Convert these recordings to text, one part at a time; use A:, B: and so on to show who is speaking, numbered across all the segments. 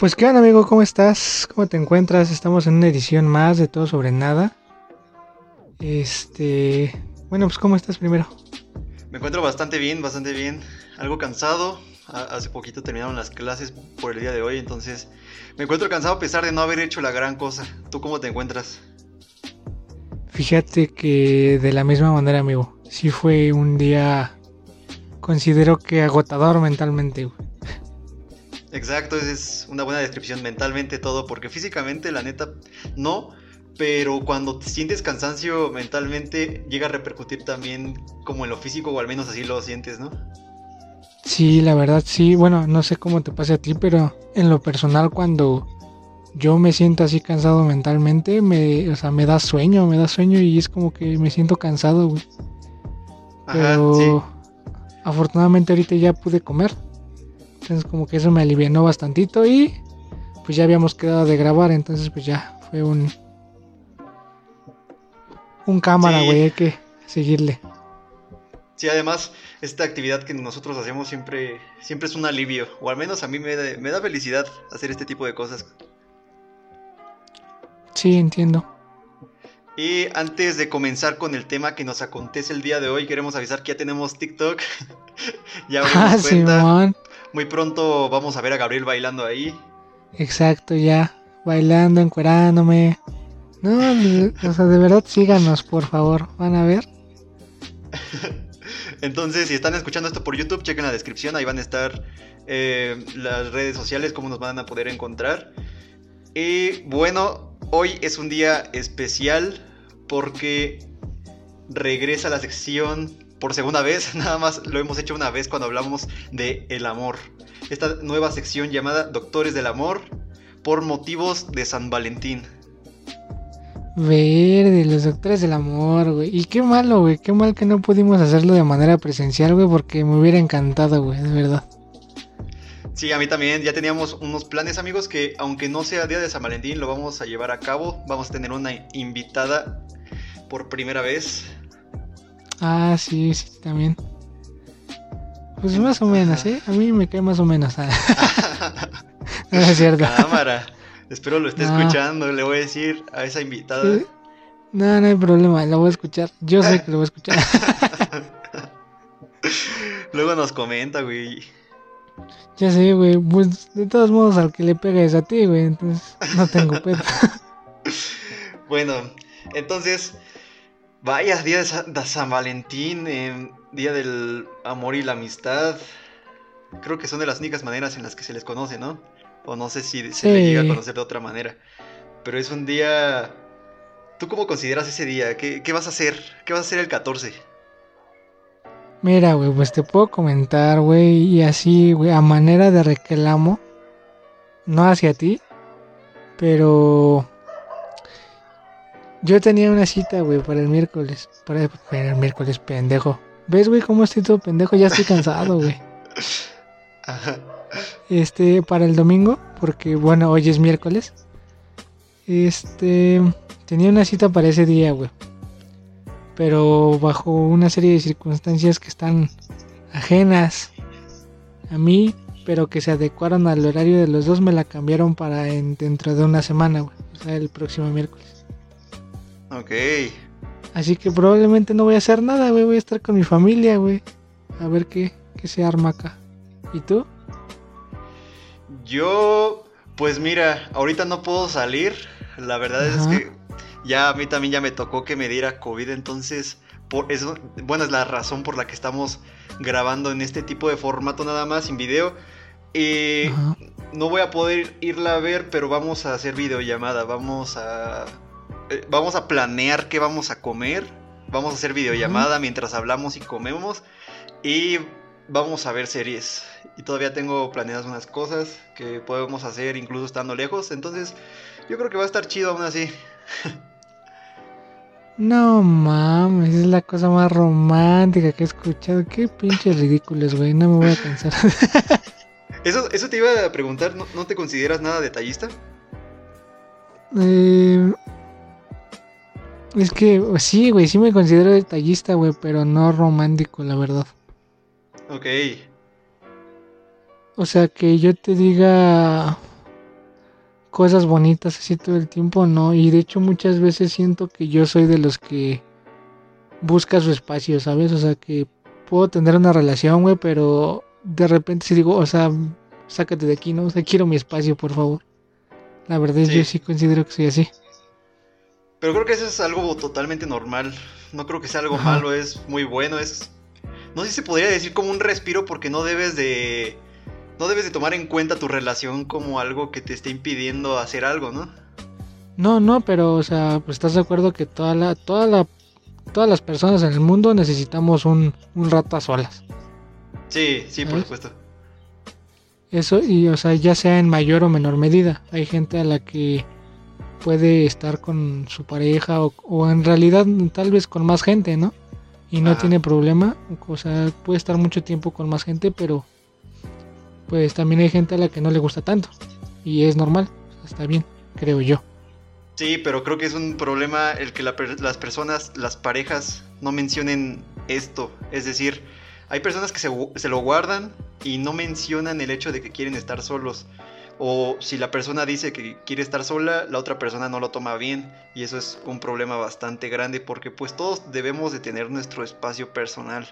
A: Pues qué onda amigo, ¿cómo estás? ¿Cómo te encuentras? Estamos en una edición más de Todo sobre Nada. Este... Bueno, pues ¿cómo estás primero?
B: Me encuentro bastante bien, bastante bien. Algo cansado. Hace poquito terminaron las clases por el día de hoy, entonces me encuentro cansado a pesar de no haber hecho la gran cosa. ¿Tú cómo te encuentras?
A: Fíjate que de la misma manera, amigo. Sí fue un día, considero que agotador mentalmente.
B: Exacto, es una buena descripción mentalmente todo, porque físicamente la neta no, pero cuando te sientes cansancio mentalmente llega a repercutir también como en lo físico, o al menos así lo sientes, ¿no?
A: Sí, la verdad sí, bueno, no sé cómo te pase a ti, pero en lo personal cuando yo me siento así cansado mentalmente, me, o sea, me da sueño, me da sueño y es como que me siento cansado, güey. Pero afortunadamente ahorita ya pude comer. Entonces como que eso me alivianó bastantito y pues ya habíamos quedado de grabar, entonces pues ya fue un un cámara, güey, hay que seguirle.
B: Sí, además, esta actividad que nosotros hacemos siempre, siempre es un alivio, o al menos a mí me, me da felicidad hacer este tipo de cosas.
A: Sí, entiendo.
B: Y antes de comenzar con el tema que nos acontece el día de hoy, queremos avisar que ya tenemos TikTok. ya abrimos ah, cuenta. Muy pronto vamos a ver a Gabriel bailando ahí.
A: Exacto, ya. Bailando, encuerándome. No, o sea, de verdad síganos, por favor. Van a ver.
B: Entonces, si están escuchando esto por YouTube, chequen la descripción. Ahí van a estar eh, las redes sociales, cómo nos van a poder encontrar. Y bueno, hoy es un día especial porque regresa la sección por segunda vez, nada más lo hemos hecho una vez cuando hablamos de el amor. Esta nueva sección llamada Doctores del Amor por motivos de San Valentín.
A: Verde, los doctores del amor, güey. Y qué malo, güey. Qué mal que no pudimos hacerlo de manera presencial, güey, porque me hubiera encantado, güey, de verdad.
B: Sí, a mí también. Ya teníamos unos planes, amigos, que aunque no sea día de San Valentín, lo vamos a llevar a cabo. Vamos a tener una invitada por primera vez.
A: Ah, sí, sí, también. Pues más o menos, ¿eh? A mí me cae más o menos.
B: No es cierto. Cámara. Espero lo esté escuchando. Le voy a decir a esa invitada.
A: No, no hay problema. Lo voy a escuchar. Yo sé que lo voy a escuchar.
B: Luego nos comenta, güey.
A: Ya sé, güey. Pues de todos modos, al que le pegues a ti, güey. Entonces, no tengo pedo.
B: bueno, entonces, Vaya, día de San, Valentín, em, día del amor y la amistad. Creo que son de las únicas maneras en las que se les conoce, ¿no? O no sé si se le llega a conocer de otra manera. Pero es un día... ¿Tú cómo consideras ese día? ¿Qué, vas a hacer? ¿Qué vas a hacer el 14?
A: Mira, güey, pues te puedo comentar, güey, y así, güey, a manera de reclamo, no hacia ti, pero yo tenía una cita, güey, para el miércoles. Para, el miércoles, pendejo. ¿Ves, güey, cómo estoy todo pendejo? Ya estoy cansado, güey. Este, para el domingo, porque, bueno, hoy es miércoles. Este, tenía una cita para ese día, güey. Pero bajo una serie de circunstancias que están ajenas a mí, pero que se adecuaron al horario de los dos, me la cambiaron para dentro de una semana, güey. O sea, el próximo miércoles.
B: Ok.
A: Así que probablemente no voy a hacer nada, güey. Voy a estar con mi familia, güey. A ver qué, qué se arma acá. ¿Y tú?
B: Yo, pues mira, ahorita no puedo salir. La verdad es que ya a mí también ya me tocó que me diera COVID, entonces por eso, bueno, es la razón por la que estamos grabando en este tipo de formato nada más, sin video. Y no voy a poder irla a ver, pero vamos a hacer videollamada, vamos a eh, vamos a planear qué vamos a comer, vamos a hacer videollamada mientras hablamos y comemos y vamos a ver series. Y todavía tengo planeadas unas cosas que podemos hacer incluso estando lejos, entonces yo creo que va a estar chido aún así.
A: No mames, es la cosa más romántica que he escuchado. Qué pinches ridículos, güey. No me voy a cansar.
B: eso, eso te iba a preguntar, ¿no, ¿no te consideras nada detallista?
A: Eh, es que sí, güey, sí me considero detallista, güey, pero no romántico, la verdad.
B: Ok.
A: O sea, que yo te diga, cosas bonitas así todo el tiempo, no. Y de hecho muchas veces siento que yo soy de los que busca su espacio, ¿sabes? O sea, que puedo tener una relación, güey, pero de repente si digo, o sea, sácate de aquí, ¿no? O sea, quiero mi espacio, por favor. La verdad es que yo sí considero que soy así.
B: Pero creo que eso es algo totalmente normal. No creo que sea algo malo, es muy bueno, es... No sé si se podría decir como un respiro porque no debes de... No debes de tomar en cuenta tu relación como algo que te esté impidiendo hacer algo, ¿no?
A: No, no, pero, o sea, pues estás de acuerdo que toda la, toda la, todas las personas en el mundo necesitamos un, un rato a solas.
B: Sí, sí, por supuesto.
A: Eso, y o sea, ya sea en mayor o menor medida. Hay gente a la que puede estar con su pareja o, en realidad tal vez con más gente, ¿no? Y no tiene problema. O sea, puede estar mucho tiempo con más gente, pero pues también hay gente a la que no le gusta tanto. Y es normal, está bien, creo yo.
B: Sí, pero creo que es un problema el que las personas, las parejas, no mencionen esto. Es decir, hay personas que se, lo guardan y no mencionan el hecho de que quieren estar solos. O si la persona dice que quiere estar sola, la otra persona no lo toma bien. Y eso es un problema bastante grande porque pues todos debemos de tener nuestro espacio personal.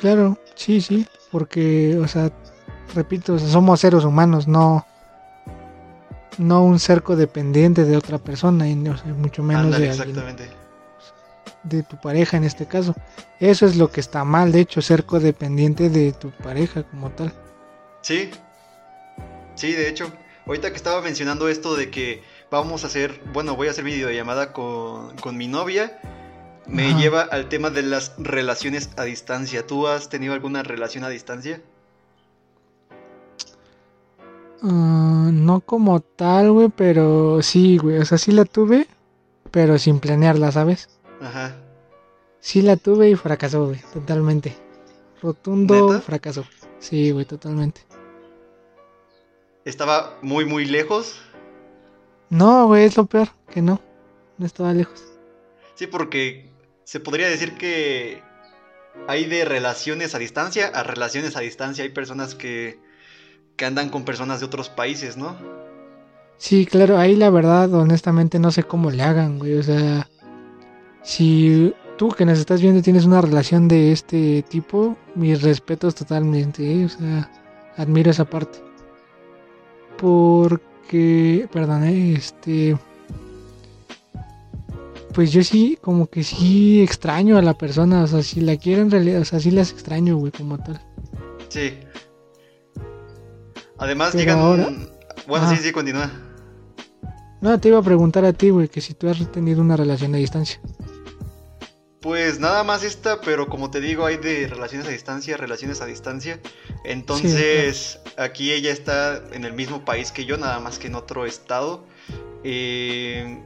A: Claro, sí, sí. Porque, o sea, repito, somos seres humanos, no no un cerco dependiente de otra persona y mucho menos de exactamente de tu pareja en este caso. Eso es lo que está mal, de hecho, ser codependiente de tu pareja como tal.
B: Sí, sí, de hecho, ahorita que estaba mencionando esto de que vamos a hacer, bueno, voy a hacer videollamada con, con mi novia, me lleva al tema de las relaciones a distancia. ¿Tú has tenido alguna relación a distancia?
A: Ah, no como tal, güey, pero sí, güey, o sea, sí la tuve, pero sin planearla, ¿sabes? Ajá. Sí la tuve y fracasó, güey, totalmente. Rotundo fracaso. Sí, güey, totalmente.
B: ¿Estaba muy, muy lejos?
A: No, güey, es lo peor, que no. No estaba lejos.
B: Sí, porque se podría decir que hay de relaciones a distancia a relaciones a distancia. Hay personas que, que andan con personas de otros países, ¿no?
A: Sí, claro, ahí la verdad, honestamente, no sé cómo le hagan, güey. O sea, si tú que nos estás viendo tienes una relación de este tipo, mis respetos totalmente, ¿eh? o sea, admiro esa parte. Porque, perdón, ¿eh? este... Pues yo sí, como que sí extraño a la persona, o sea, si la quiero en realidad, o sea, sí las extraño, güey, como tal.
B: Sí. Además llegan... Bueno, sí, sí, continúa.
A: No, te iba a preguntar a ti, güey, que si tú has tenido una relación a distancia.
B: Pues nada más esta, pero como te digo, hay de relaciones a distancia, relaciones a distancia. Entonces, aquí ella está en el mismo país que yo, nada más que en otro estado. Eh,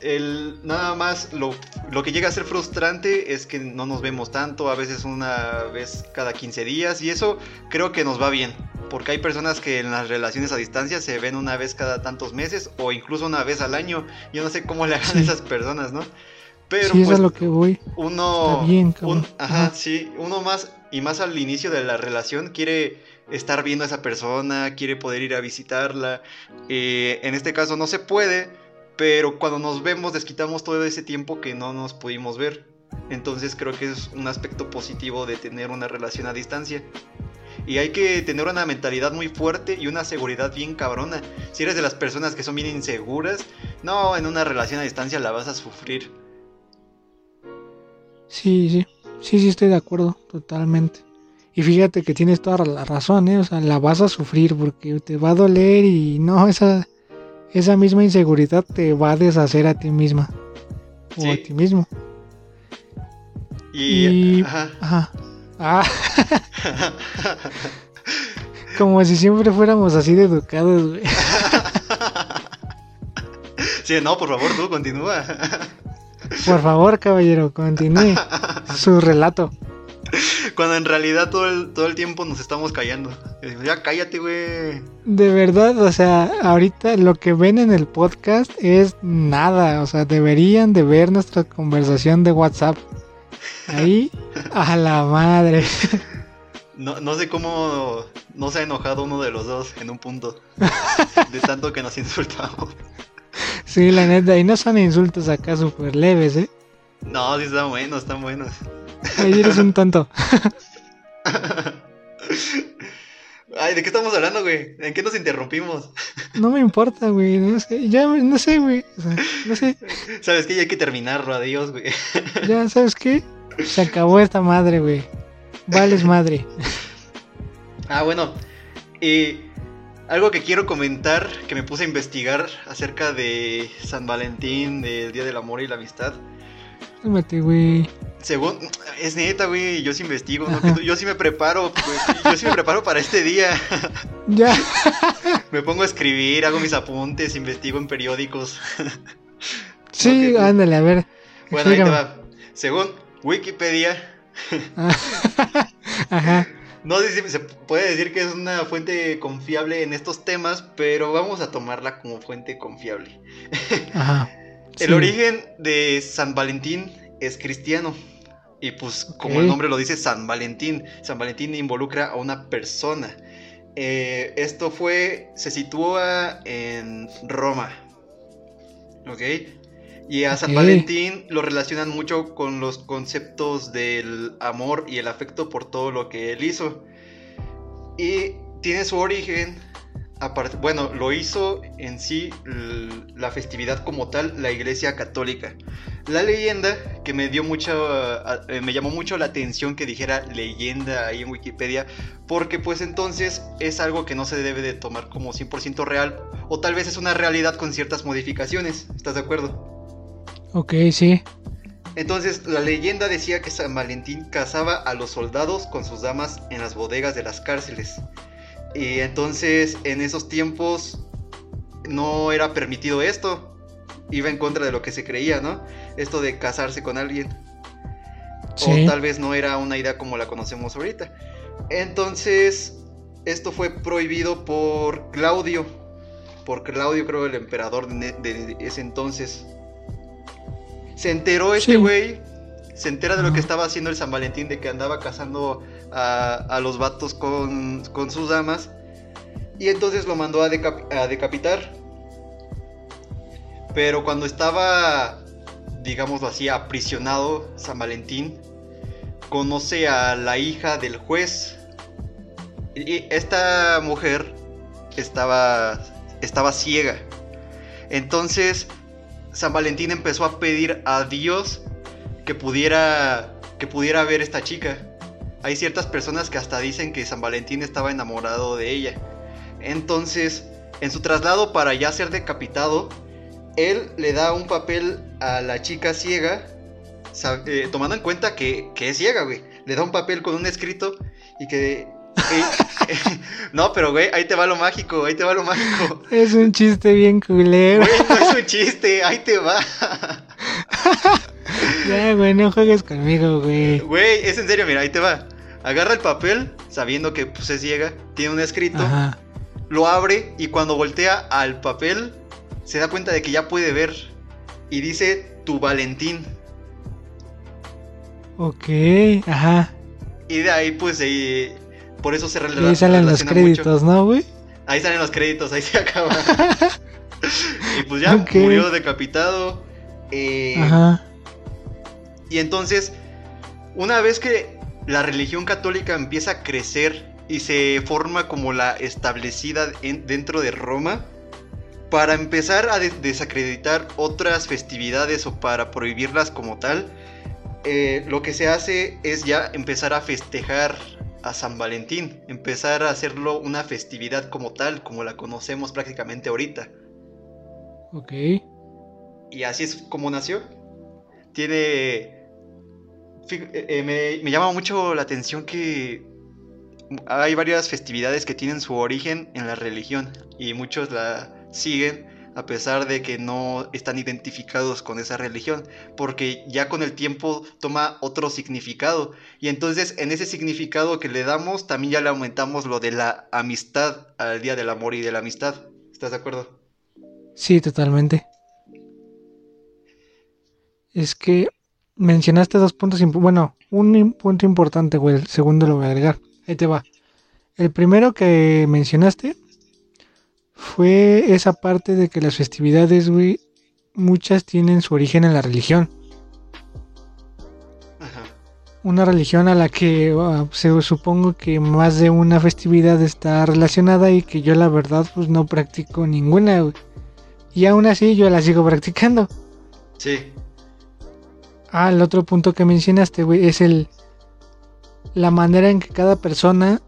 B: el, nada más lo, lo, que llega a ser frustrante es que no nos vemos tanto, a veces una vez cada 15 días, y eso creo que nos va bien, porque hay personas que en las relaciones a distancia se ven una vez cada tantos meses o incluso una vez al año. Yo no sé cómo le hagan esas personas, ¿no?
A: Pero sí, pues, lo que voy.
B: Uno, ajá, sí, uno más y más al inicio de la relación quiere estar viendo a esa persona, quiere poder ir a visitarla. Eh, en este caso no se puede, pero cuando nos vemos desquitamos todo ese tiempo que no nos pudimos ver. Entonces creo que es un aspecto positivo de tener una relación a distancia. Y hay que tener una mentalidad muy fuerte y una seguridad bien cabrona. Si eres de las personas que son bien inseguras, no, en una relación a distancia la vas a sufrir.
A: Sí, sí, sí, sí estoy de acuerdo, totalmente. Y fíjate que tienes toda la razón, ¿eh? O sea, la vas a sufrir porque te va a doler y no, esa, esa misma inseguridad te va a deshacer a ti misma. O a ti mismo. Y... Ajá. ajá. Ah. Como si siempre fuéramos así de educados, güey.
B: sí, no, por favor, tú continúa.
A: Por favor, caballero, continúe su relato.
B: Cuando en realidad todo el, todo el tiempo nos estamos callando. Ya cállate, güey.
A: De verdad, o sea, ahorita lo que ven en el podcast es nada. O sea, deberían de ver nuestra conversación de WhatsApp. Ahí, a la madre.
B: No, no sé cómo no se ha enojado uno de los dos en un punto. de tanto que nos insultamos.
A: Sí, la neta, y no son insultos acá súper leves, ¿eh?
B: No, sí están buenos, están buenos.
A: Ay, eres un tonto.
B: Ay, ¿de qué estamos hablando, güey? ¿En qué nos interrumpimos?
A: No me importa, güey. No sé, ya, no sé, güey. O sea, no sé.
B: ¿Sabes qué? Ya hay que terminarlo, adiós, güey.
A: Ya, ¿sabes qué? Se acabó esta madre, güey. Vales madre.
B: Ah, bueno. Y algo que quiero comentar, que me puse a investigar acerca de San Valentín, del Día del Amor y la Amistad.
A: Cálmate, güey.
B: Según, es neta, güey, yo sí investigo, ¿no? yo sí me preparo, pues, yo sí me preparo para este día.
A: Ya.
B: me pongo a escribir, hago mis apuntes, investigo en periódicos.
A: Sí, ándale, a ver.
B: Bueno, ahí te va. Según Wikipedia,
A: Ah, Ajá.
B: No sé si se puede decir que es una fuente confiable en estos temas, pero vamos a tomarla como fuente confiable.
A: Ajá.
B: El origen de San Valentín es cristiano. Y pues como el nombre lo dice, San Valentín. San Valentín involucra a una persona. Eh, esto fue, se sitúa en Roma. ¿Ok? Y a San. Valentín lo relacionan mucho con los conceptos del amor y el afecto por todo lo que él hizo. Y tiene su origen, bueno, lo hizo en sí la festividad como tal la Iglesia Católica. La leyenda que me dio mucha, eh, me llamó mucho la atención que dijera leyenda ahí en Wikipedia, porque pues entonces es algo que no se debe de tomar como 100% real, o tal vez es una realidad con ciertas modificaciones, ¿estás de acuerdo?
A: Ok, sí.
B: Entonces, la leyenda decía que San Valentín cazaba a los soldados con sus damas en las bodegas de las cárceles. Y entonces, en esos tiempos, no era permitido esto. Iba en contra de lo que se creía, ¿no? Esto de casarse con alguien.
A: Sí.
B: O tal vez no era una idea como la conocemos ahorita. Entonces, esto fue prohibido por Claudio. Por Claudio, creo, el emperador de, de ese entonces. Se enteró este
A: Sí.
B: güey. Se entera de lo que estaba haciendo el San Valentín, de que andaba cazando a, a los vatos con, con sus damas. Y entonces lo mandó a, decap- a decapitar. Pero cuando estaba, digámoslo así, aprisionado San Valentín, conoce a la hija del juez. Y esta mujer estaba, estaba ciega. Entonces, San Valentín empezó a pedir a Dios que pudiera, que pudiera ver esta chica. Hay ciertas personas que hasta dicen que San Valentín estaba enamorado de ella. Entonces, en su traslado para ya ser decapitado, él le da un papel a la chica ciega, eh, tomando en cuenta que, que es ciega, güey. Le da un papel con un escrito y que- no, pero güey, ahí te va lo mágico, ahí te va lo mágico.
A: Es un chiste bien culero.
B: Güey, no es un chiste, ahí te va.
A: Ya, güey, no juegues conmigo, güey.
B: Güey, es en serio, mira, ahí te va. Agarra el papel, sabiendo que pues, es ciega, tiene un escrito,
A: Ajá.
B: lo abre y cuando voltea al papel, se da cuenta de que ya puede ver. Y dice tu Valentín.
A: Ok, ajá.
B: Y de ahí, pues, eh, por eso se
A: Y
B: rela-
A: ahí salen los
B: relaciona mucho.
A: créditos, ¿no, güey?
B: Ahí salen los créditos, ahí se acaba. y pues ya murió decapitado. eh,
A: Ajá.
B: Y entonces, una vez que la religión católica empieza a crecer y se forma como la establecida en- dentro de Roma, para empezar a de- desacreditar otras festividades o para prohibirlas como tal, eh, lo que se hace es ya empezar a festejar a San Valentín, empezar a hacerlo una festividad como tal, como la conocemos prácticamente ahorita.
A: Ok.
B: Y así es como nació. Tiene... eh, eh, me, me llama mucho la atención que hay varias festividades que tienen su origen en la religión y muchos la siguen a pesar de que no están identificados con esa religión, porque ya con el tiempo toma otro significado y entonces en ese significado que le damos también ya le aumentamos lo de la amistad al día del amor y de la amistad. ¿Estás de acuerdo?
A: Sí, totalmente. Es que mencionaste dos puntos, bueno, un punto importante, güey, el segundo lo voy a agregar. ahí te va. El primero que mencionaste fue esa parte de que las festividades, güey, muchas tienen su origen en la religión. Una religión a la que ah, se supongo que más de una festividad está relacionada y que yo la verdad pues no practico ninguna, güey. Y aún así yo la sigo practicando.
B: Sí.
A: Ah, el otro punto que mencionaste, güey, es el la manera en que cada persona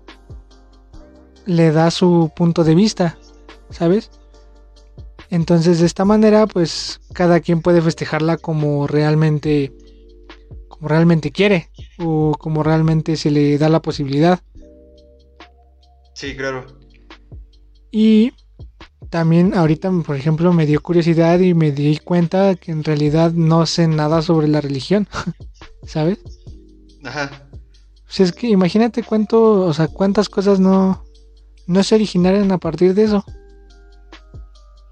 A: le da su punto de vista, ¿sabes? Entonces, de esta manera, pues cada quien puede festejarla como realmente como realmente quiere o como realmente se le da la posibilidad.
B: Sí, claro.
A: Y también ahorita, por ejemplo, me dio curiosidad y me di cuenta que en realidad no sé nada sobre la religión, ¿sabes?
B: Ajá.
A: Pues es que imagínate cuánto, o sea, cuántas cosas no, no se originaron a partir de eso.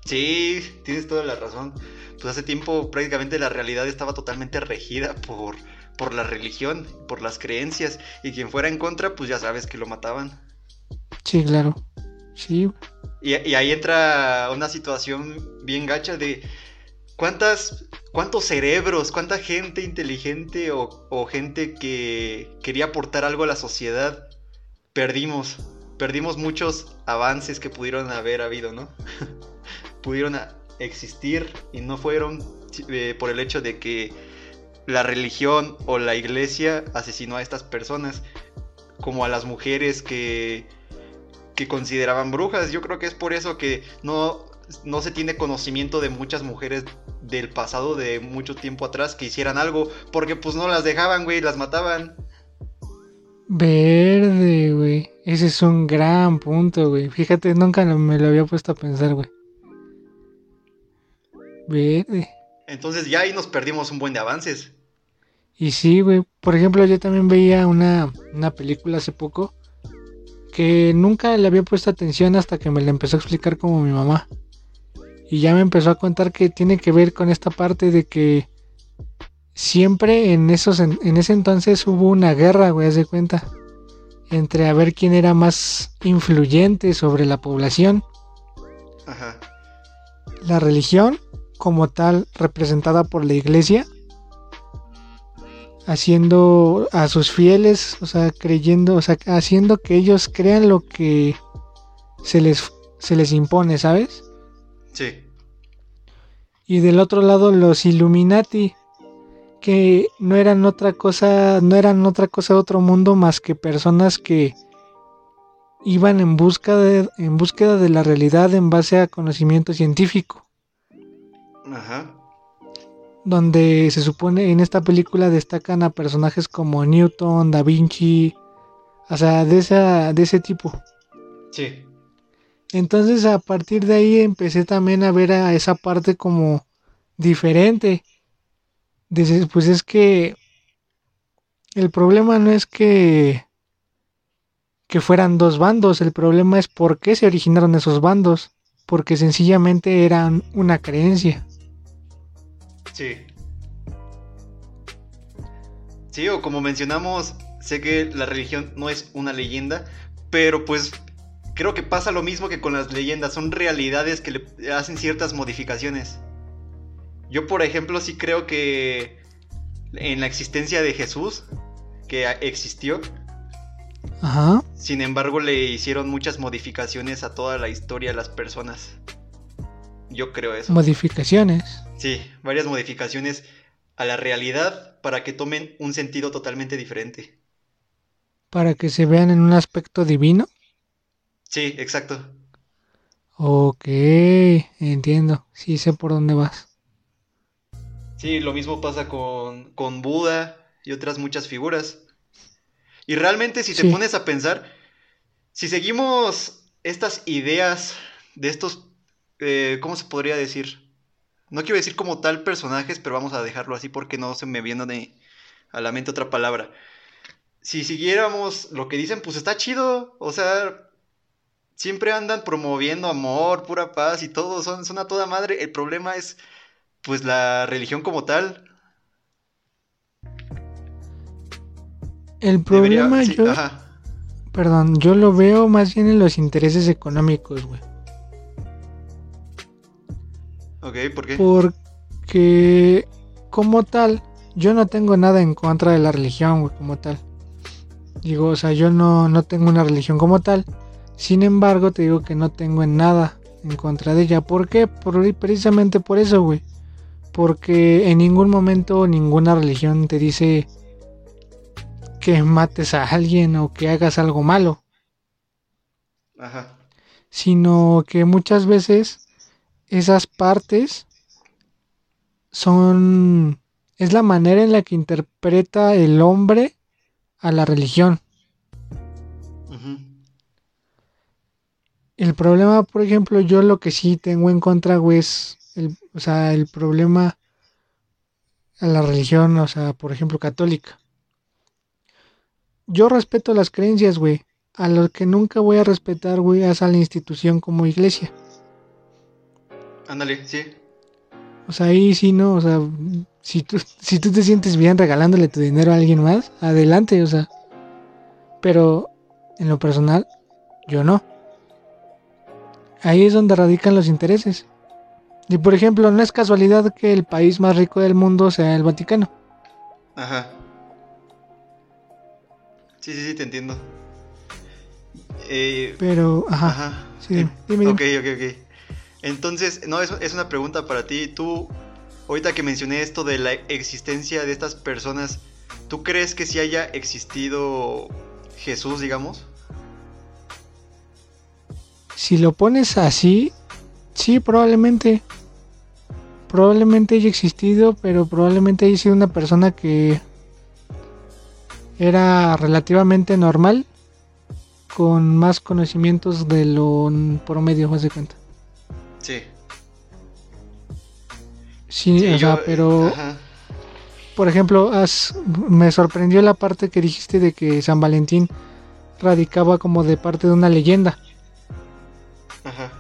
B: Sí, tienes toda la razón. Pues hace tiempo prácticamente la realidad estaba totalmente regida por, por la religión, por las creencias. Y quien fuera en contra, pues ya sabes que lo mataban.
A: Sí, claro. Sí.
B: Y, ahí entra una situación bien gacha de cuántas, cuántos cerebros, cuánta gente inteligente o, o gente que quería aportar algo a la sociedad perdimos. Perdimos muchos avances que pudieron haber habido, ¿no? pudieron existir y no fueron eh, por el hecho de que la religión o la iglesia asesinó a estas personas, como a las mujeres que que consideraban brujas. Yo creo que es por eso que no, no se tiene conocimiento de muchas mujeres del pasado, de mucho tiempo atrás, que hicieran algo, porque pues no las dejaban, güey, las mataban.
A: Verde, güey. Ese es un gran punto, güey. Fíjate, nunca me lo había puesto a pensar, güey. Verde.
B: Entonces ya ahí nos perdimos un buen de avances.
A: Y sí, güey. Por ejemplo, yo también veía una, una película hace poco que nunca le había puesto atención hasta que me la empezó a explicar como mi mamá. Y ya me empezó a contar que tiene que ver con esta parte de que siempre en esos en, ese entonces hubo una guerra, güey, haz de cuenta, entre a ver quién era más influyente sobre la población. Ajá. La religión como tal representada por la iglesia haciendo a sus fieles, o sea, creyendo, o sea, haciendo que ellos crean lo que se les, se les impone, ¿sabes?
B: Sí.
A: Y del otro lado los Illuminati, que no eran otra cosa, no eran otra cosa de otro mundo más que personas que iban en busca de, en búsqueda de la realidad en base a conocimiento científico.
B: Ajá
A: donde se supone en esta película destacan a personajes como Newton, Da Vinci, o sea, de, esa, de ese tipo.
B: Sí.
A: Entonces a partir de ahí empecé también a ver a esa parte como diferente. pues es que el problema no es que que fueran dos bandos, el problema es por qué se originaron esos bandos, porque sencillamente eran una creencia.
B: Sí. Sí, o como mencionamos, sé que la religión no es una leyenda, pero pues creo que pasa lo mismo que con las leyendas, son realidades que le hacen ciertas modificaciones. Yo, por ejemplo, sí creo que en la existencia de Jesús, que existió,
A: Ajá.
B: sin embargo le hicieron muchas modificaciones a toda la historia de las personas. Yo creo eso.
A: Modificaciones.
B: Sí, varias modificaciones a la realidad para que tomen un sentido totalmente diferente.
A: Para que se vean en un aspecto divino.
B: Sí, exacto.
A: Ok, entiendo. Sí sé por dónde vas.
B: Sí, lo mismo pasa con, con Buda y otras muchas figuras. Y realmente si te pones a pensar, si seguimos estas ideas de estos eh, ¿cómo se podría decir? No quiero decir como tal personajes, pero vamos a dejarlo así porque no se me viene a la mente otra palabra. Si siguiéramos lo que dicen, pues está chido. O sea, siempre andan promoviendo amor, pura paz y todo. Son, son a toda madre. El problema es, pues, la religión como tal.
A: El problema yo... Perdón, yo lo veo más bien en los intereses económicos, güey.
B: Ok, ¿por qué?
A: Porque como tal, yo no tengo nada en contra de la religión, güey, como tal. Digo, o sea, yo no, no tengo una religión como tal. Sin embargo, te digo que no tengo en nada en contra de ella. ¿Por qué? Por, precisamente por eso, güey. Porque en ningún momento ninguna religión te dice que mates a alguien o que hagas algo malo.
B: Ajá.
A: Sino que muchas veces esas partes son... Es la manera en la que interpreta el hombre a la religión. El problema, por ejemplo, yo lo que sí tengo en contra, güey, es el, o sea, el problema a la religión, o sea, por ejemplo, católica. Yo respeto las creencias, güey. A lo que nunca voy a respetar, güey, es a la institución como iglesia.
B: Ándale, sí.
A: O sea, ahí sí, ¿no? O sea, si tú, si tú te sientes bien regalándole tu dinero a alguien más, adelante, o sea. Pero en lo personal, yo no. Ahí es donde radican los intereses. Y por ejemplo, no es casualidad que el país más rico del mundo sea el Vaticano.
B: Ajá. Sí, sí, sí, te entiendo.
A: Eh, Pero, ajá. ajá. Sí, dime, dime,
B: Ok, ok, ok. Entonces, no, es, es una pregunta para ti. Tú, ahorita que mencioné esto de la existencia de estas personas, ¿tú crees que si haya existido Jesús, digamos?
A: Si lo pones así, sí, probablemente. Probablemente haya existido, pero probablemente haya sido una persona que era relativamente normal, con más conocimientos de lo promedio, más de cuenta.
B: Sí.
A: Sí, o sea, pero... Por ejemplo, me sorprendió la parte que dijiste de que San Valentín radicaba como de parte de una leyenda.
B: Ajá.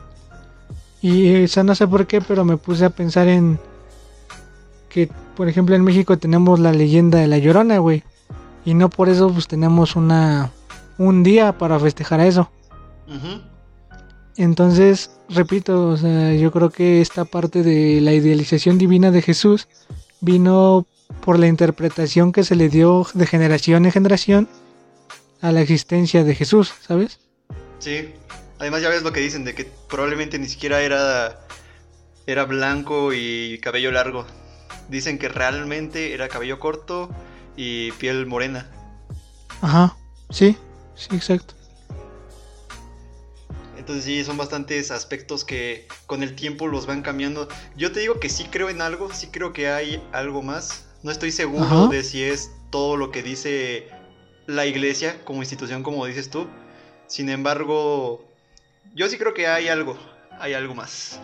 A: Y o sea, no sé por qué, pero me puse a pensar en que, por ejemplo, en México tenemos la leyenda de la Llorona, güey. Y no por eso pues tenemos una un día para festejar eso. Entonces, repito, o sea, yo creo que esta parte de la idealización divina de Jesús vino por la interpretación que se le dio de generación en generación a la existencia de Jesús, ¿sabes?
B: Sí. Además ya ves lo que dicen de que probablemente ni siquiera era era blanco y cabello largo. Dicen que realmente era cabello corto y piel morena.
A: Ajá. Sí. Sí, exacto.
B: Entonces sí, son bastantes aspectos que con el tiempo los van cambiando. Yo te digo que sí creo en algo, sí creo que hay algo más. No estoy seguro de si es todo lo que dice la iglesia como institución, como dices tú. Sin embargo, yo sí creo que hay algo, hay algo más.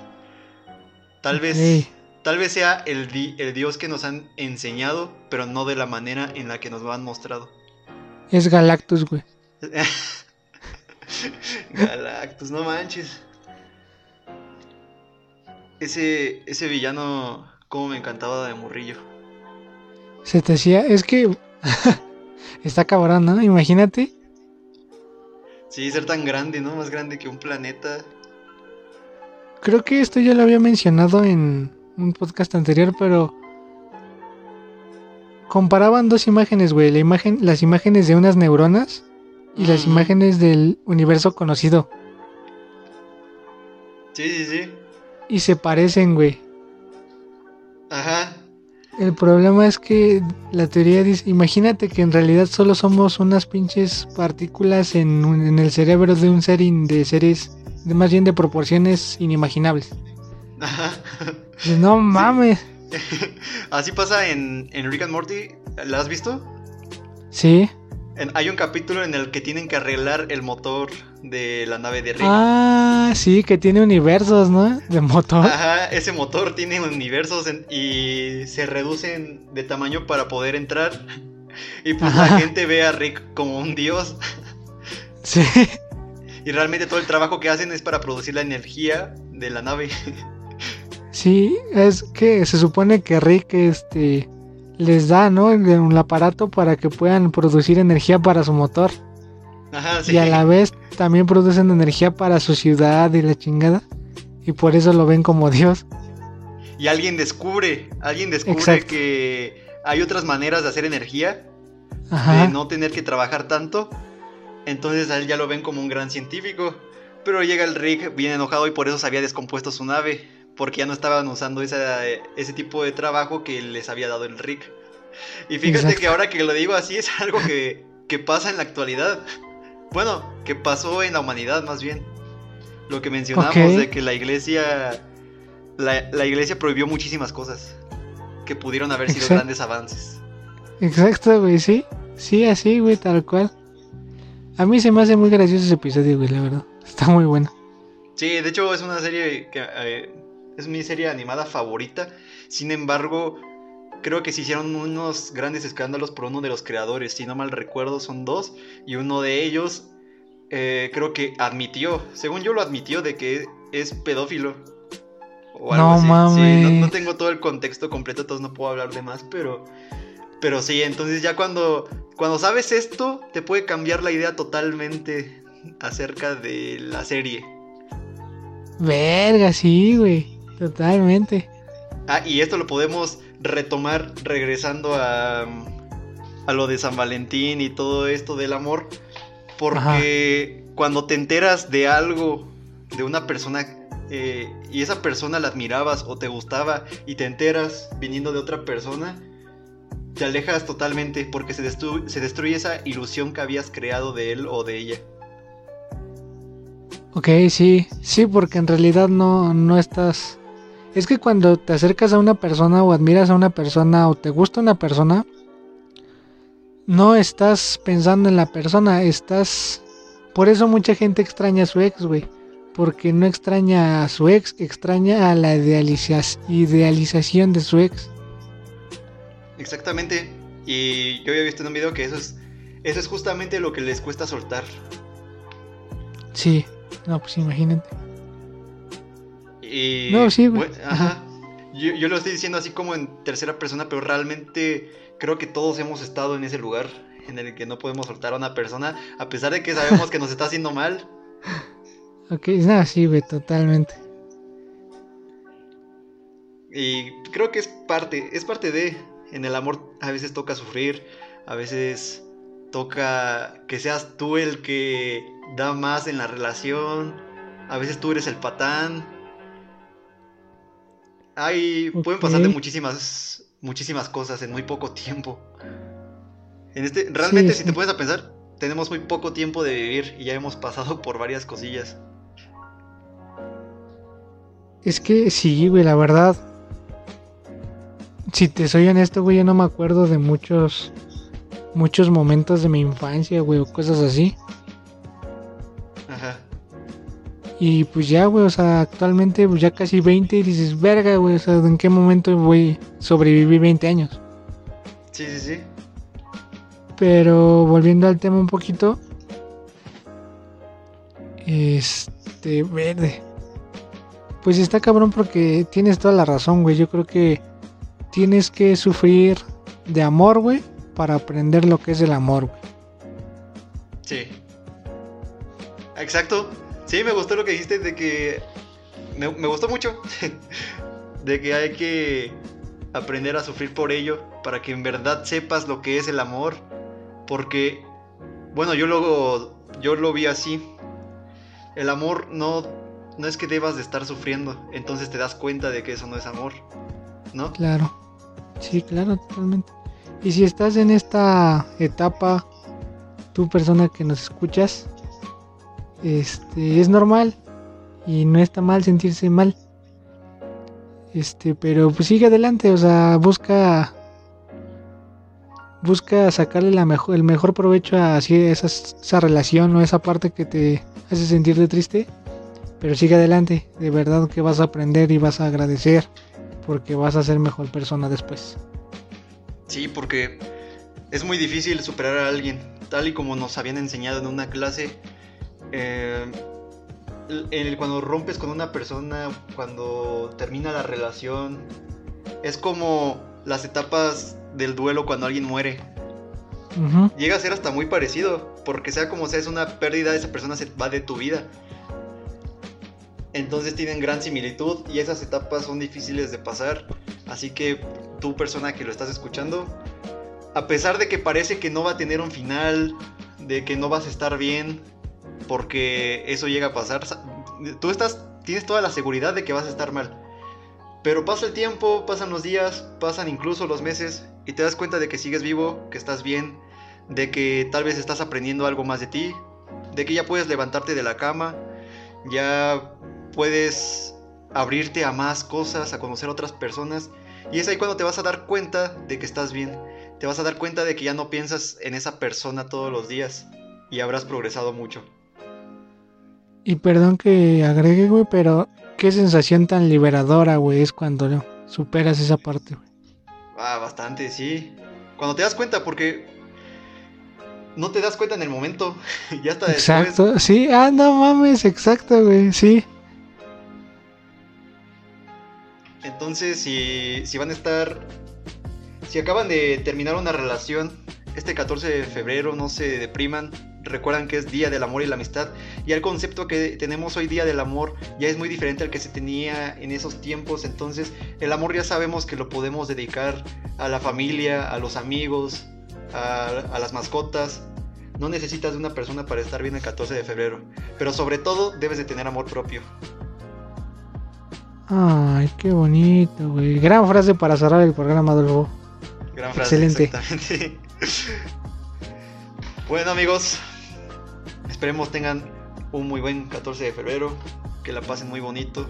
B: Tal vez, tal vez sea el, el Dios que nos han enseñado, pero no de la manera en la que nos lo han mostrado.
A: Es Galactus, güey.
B: Galactus, no manches. Ese, ese villano, como me encantaba de Murrillo.
A: Se te hacía, es que está cabrón, ¿no? Imagínate.
B: Sí, ser tan grande, ¿no? Más grande que un planeta.
A: Creo que esto ya lo había mencionado en un podcast anterior, pero comparaban dos imágenes, güey, la imagen, las imágenes de unas neuronas y las imágenes del universo conocido.
B: Sí, sí, sí.
A: Y se parecen, güey.
B: Ajá.
A: El problema es que la teoría dice, imagínate que en realidad solo somos unas pinches partículas en, en el cerebro de un ser de seres, de más bien de proporciones inimaginables. Ajá. No mames.
B: Así pasa en, en Rick and Morty. ¿La has visto?
A: Sí
B: hay un capítulo en el que tienen que arreglar el motor de la nave de Rick.
A: Ah, sí, que tiene universos, ¿no? De motor.
B: Ajá, ese motor tiene universos y se reducen de tamaño para poder entrar. Y pues la gente ve a Rick como un dios.
A: Sí.
B: Y realmente todo el trabajo que hacen es para producir la energía de la nave.
A: Sí, es que se supone que Rick, este les da, ¿no? Un aparato para que puedan producir energía para su motor.
B: Ajá, sí.
A: Y a la vez también producen energía para su ciudad y la chingada. Y por eso lo ven como Dios.
B: Y alguien descubre, alguien descubre
A: Exacto.
B: que hay otras maneras de hacer energía,
A: Ajá.
B: de no tener que trabajar tanto. Entonces a él ya lo ven como un gran científico. Pero llega el Rick bien enojado y por eso se había descompuesto su nave. Porque ya no estaban usando esa- ese tipo de trabajo que les había dado el Rick. Y fíjate
A: Exacto.
B: que ahora que lo digo así es algo que, que pasa en la actualidad. Bueno, que pasó en la humanidad más bien. Lo que mencionamos de que la iglesia... La, la iglesia prohibió muchísimas cosas. Que pudieron haber sido
A: Exacto.
B: grandes avances.
A: Exacto, güey, sí. Sí, así, güey, tal cual. A mí se me hace muy gracioso ese episodio, güey, la verdad. Está muy bueno.
B: Sí, de hecho es una serie que eh, es mi serie animada favorita. Sin embargo, creo que se hicieron unos grandes escándalos por uno de los creadores. Si no mal recuerdo, son dos. Y uno de ellos eh, creo que admitió, según yo lo admitió, de que es pedófilo. O algo
A: No
B: así. Sí,
A: mames.
B: no, no tengo todo el contexto completo, entonces no puedo hablar de más, pero... Pero sí, entonces ya cuando, cuando sabes esto, te puede cambiar la idea totalmente acerca de la serie.
A: Verga, sí, güey. Totalmente.
B: Ah, y esto lo podemos retomar regresando a, a lo de San Valentín y todo esto del amor. Porque cuando te enteras de algo, de una persona, eh, y esa persona la admirabas o te gustaba, y te enteras viniendo de otra persona, te alejas totalmente porque se, destru- se destruye esa ilusión que habías creado de él o de ella.
A: Ok, sí. Sí, porque en realidad no, no estás... Es que cuando te acercas a una persona o admiras a una persona o te gusta una persona, no estás pensando en la persona, estás... Por eso mucha gente extraña a su ex, güey. Porque no extraña a su ex, extraña a la idealiza- idealización de su ex.
B: Exactamente. Y yo había visto en un video que eso es, eso es justamente lo que les cuesta soltar.
A: Sí, no, pues imagínate. No, sí, güey.
B: ajá. Yo, yo lo estoy diciendo así como en tercera persona, pero realmente creo que todos hemos estado en ese lugar en el que no podemos soltar a una persona, a pesar de que sabemos que nos está haciendo mal.
A: Ok, no, sí, güey, totalmente.
B: Y creo que es parte, es parte de, en el amor a veces toca sufrir, a veces toca que seas tú el que da más en la relación, a veces tú eres el patán. Hay, pueden pasar de muchísimas, muchísimas cosas en muy poco tiempo. En este, realmente
A: Sí,
B: si te pones a pensar, tenemos muy poco tiempo de vivir y ya hemos pasado por varias cosillas.
A: Es que sí, güey, la verdad. Si te soy honesto, güey, yo no me acuerdo de muchos muchos momentos de mi infancia, güey, o cosas así. Y pues ya, güey, o sea, actualmente pues ya casi 20 y dices, verga, güey, o sea, ¿en qué momento voy a sobrevivir 20 años?
B: Sí, sí, sí.
A: Pero volviendo al tema un poquito. Este, verde. Pues está cabrón porque tienes toda la razón, güey. Yo creo que tienes que sufrir de amor, güey, para aprender lo que es el amor, güey.
B: Sí. Exacto. Sí, me gustó lo que dijiste de que... Me, gustó mucho. de que hay que aprender a sufrir por ello. Para que en verdad sepas lo que es el amor. Porque... Bueno, yo lo, yo lo vi así. El amor no, no es que debas de estar sufriendo. Entonces te das cuenta de que eso no es amor. ¿No?
A: Claro. Sí, claro, totalmente. Y si estás en esta etapa, tú persona que nos escuchas, este, es normal y no está mal sentirse mal. Este, pero pues sigue adelante, o sea, busca busca sacarle la mejor, el mejor provecho a así esa, esa relación o esa parte que te hace sentirte triste, pero sigue adelante, de verdad que vas a aprender y vas a agradecer porque vas a ser mejor persona después.
B: Sí, porque es muy difícil superar a alguien, tal y como nos habían enseñado en una clase. Eh, en el- cuando rompes con una persona, cuando termina la relación, es como las etapas del duelo cuando alguien muere. llega a ser hasta muy parecido, porque sea como sea, es una pérdida, esa persona se va de tu vida. Entonces tienen gran similitud y esas etapas son difíciles de pasar. Así que tú persona que lo estás escuchando, a pesar de que parece que no va a tener un final, de que no vas a estar bien, porque eso llega a pasar, tú estás, tienes toda la seguridad de que vas a estar mal. Pero pasa el tiempo, pasan los días, pasan incluso los meses y te das cuenta de que sigues vivo, que estás bien, de que tal vez estás aprendiendo algo más de ti, de que ya puedes levantarte de la cama, ya puedes abrirte a más cosas, a conocer otras personas. Y es ahí cuando te vas a dar cuenta de que estás bien. Te vas a dar cuenta de que ya no piensas en esa persona todos los días y habrás progresado mucho.
A: Y perdón que agregue, güey, pero qué sensación tan liberadora, güey, es cuando superas esa parte, güey.
B: Ah, bastante, sí. Cuando te das cuenta, porque no te das cuenta en el momento, ya está
A: después. Exacto, sí, ah, no mames, exacto, güey, sí.
B: Entonces, si, si van a estar, si acaban de terminar una relación, este 14 de febrero no se depriman, recuerdan que es Día del Amor y la Amistad y el concepto que tenemos hoy Día del Amor ya es muy diferente al que se tenía en esos tiempos, entonces el amor ya sabemos que lo podemos dedicar a la familia, a los amigos, a, a las mascotas. No necesitas de una persona para estar bien el 14 de febrero, pero sobre todo debes de tener amor propio.
A: Ay, qué bonito, güey. Gran frase para cerrar el programa, Adolfo.
B: Gran frase. Excelente. Exactamente. bueno, amigos, Esperemos tengan un muy buen 14 de febrero, que la pasen muy bonito.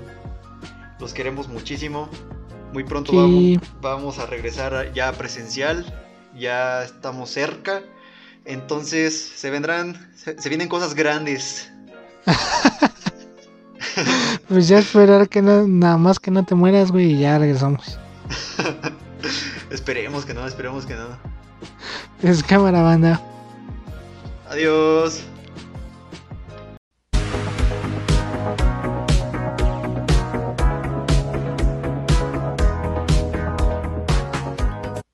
B: Los queremos muchísimo. Muy pronto vamos, a regresar ya presencial, ya estamos cerca. Entonces se vendrán, se, vienen cosas grandes.
A: pues ya esperar que no, nada más que no te mueras, güey, y ya regresamos.
B: esperemos que no, esperemos que no.
A: Es cámara, banda.
B: Adiós.